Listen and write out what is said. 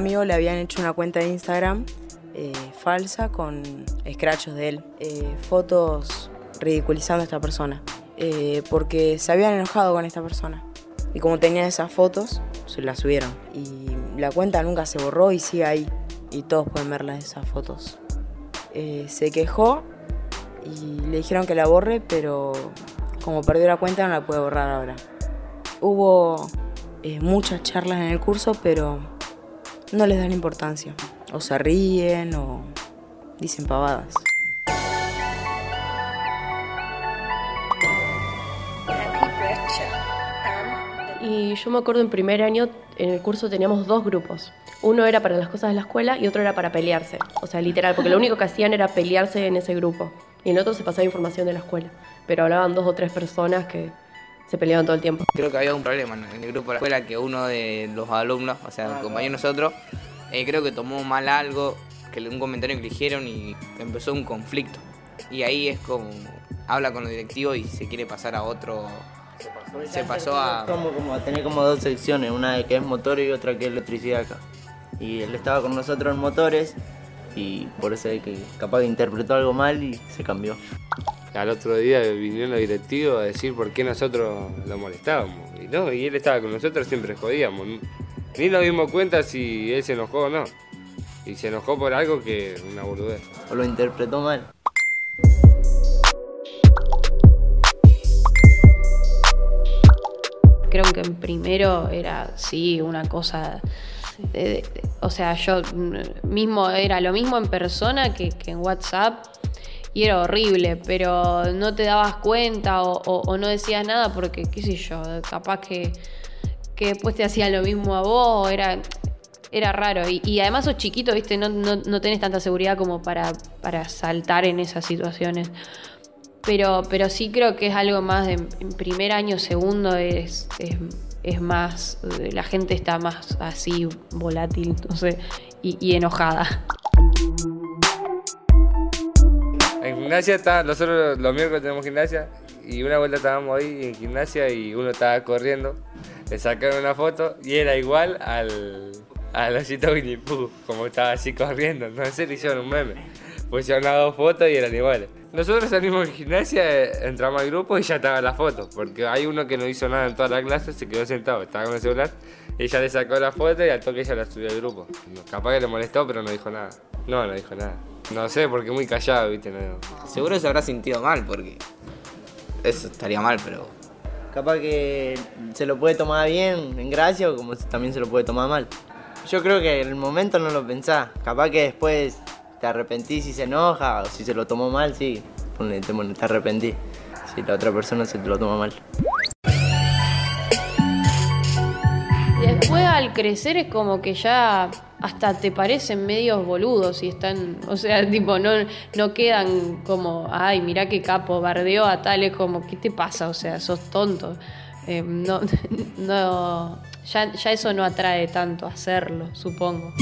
amigo le habían hecho una cuenta de Instagram eh, falsa con escrachos de él, eh, fotos ridiculizando a esta persona, eh, porque se habían enojado con esta persona. Y como tenían esas fotos, se las subieron. Y la cuenta nunca se borró y sigue ahí. Y todos pueden ver esas fotos. se quejó y le dijeron que la borre, pero como perdió la cuenta no la puede borrar ahora. Hubo muchas charlas en el curso, pero no les dan importancia. O se ríen o dicen pavadas. Y yo me acuerdo en primer año, en el curso teníamos dos grupos. Uno era para las cosas de la escuela y otro era para pelearse. O sea, literal, porque lo único que hacían era pelearse en ese grupo. Y en el otro se pasaba información de la escuela. Pero hablaban dos o tres personas que se peleaban todo el tiempo. Creo que había un problema en el grupo de la escuela que uno de los alumnos, o sea, el compañero de nosotros, eh, creo que tomó mal algo, que un comentario que le dijeron y empezó un conflicto. Y ahí es como habla con los directivos y se quiere pasar a otro. Se pasó a. Como, como a tener como dos secciones, una que es motor y otra que es electricidad acá. Y él estaba con nosotros en motores y por eso es que capaz que interpretó algo mal y se cambió. Al otro día vinieron los directivos a decir por qué nosotros lo molestábamos. Y no, y él estaba con nosotros, siempre jodíamos. Ni nos dimos cuenta si él se enojó o no. Y se enojó por algo que una boludez. O lo interpretó mal. Creo que en primero era, sí, una cosa... o sea, yo mismo era lo mismo en persona que, en WhatsApp y era horrible, pero no te dabas cuenta o, no decías nada porque, qué sé yo, capaz que que después te hacían lo mismo a vos, era, era raro. Y, además sos chiquito, ¿viste? No, no, tenés tanta seguridad como para, para saltar en esas situaciones. Pero, pero sí creo que es algo más de en primer año, segundo, es, es, más, la gente está más así volátil, entonces, y, y enojada. Gimnasia está, nosotros los miércoles tenemos gimnasia y una vuelta estábamos ahí en gimnasia y uno estaba corriendo le sacaron una foto y era igual al, al osito Winnie Pooh, como estaba así corriendo. No sé, le hicieron un meme. Pusieron las dos fotos y eran iguales. Nosotros salimos de gimnasia, entramos al grupo y ya estaba la foto, porque hay uno que no hizo nada en toda la clase, se quedó sentado, estaba con el celular, ella le sacó la foto y al toque ella la subió al grupo. Capaz que le molestó, pero no dijo nada. No, no dijo nada. No sé, porque muy callado, viste. Seguro se habrá sentido mal, porque eso estaría mal, pero capaz que se lo puede tomar bien, en gracia, o como también se lo puede tomar mal. Yo creo que en el momento no lo pensás, capaz que después te arrepentís si se enoja, o si se lo tomó mal, sí, te, te arrepentís. Si la otra persona se te lo toma mal. Después al crecer es como que ya hasta te parecen medios boludos y están, o sea, tipo, no, no quedan como, ay, mira qué capo, bardeo a tal, es como, ¿qué te pasa? O sea, sos tonto. Eh, no, no, ya, ya eso no atrae tanto hacerlo, supongo.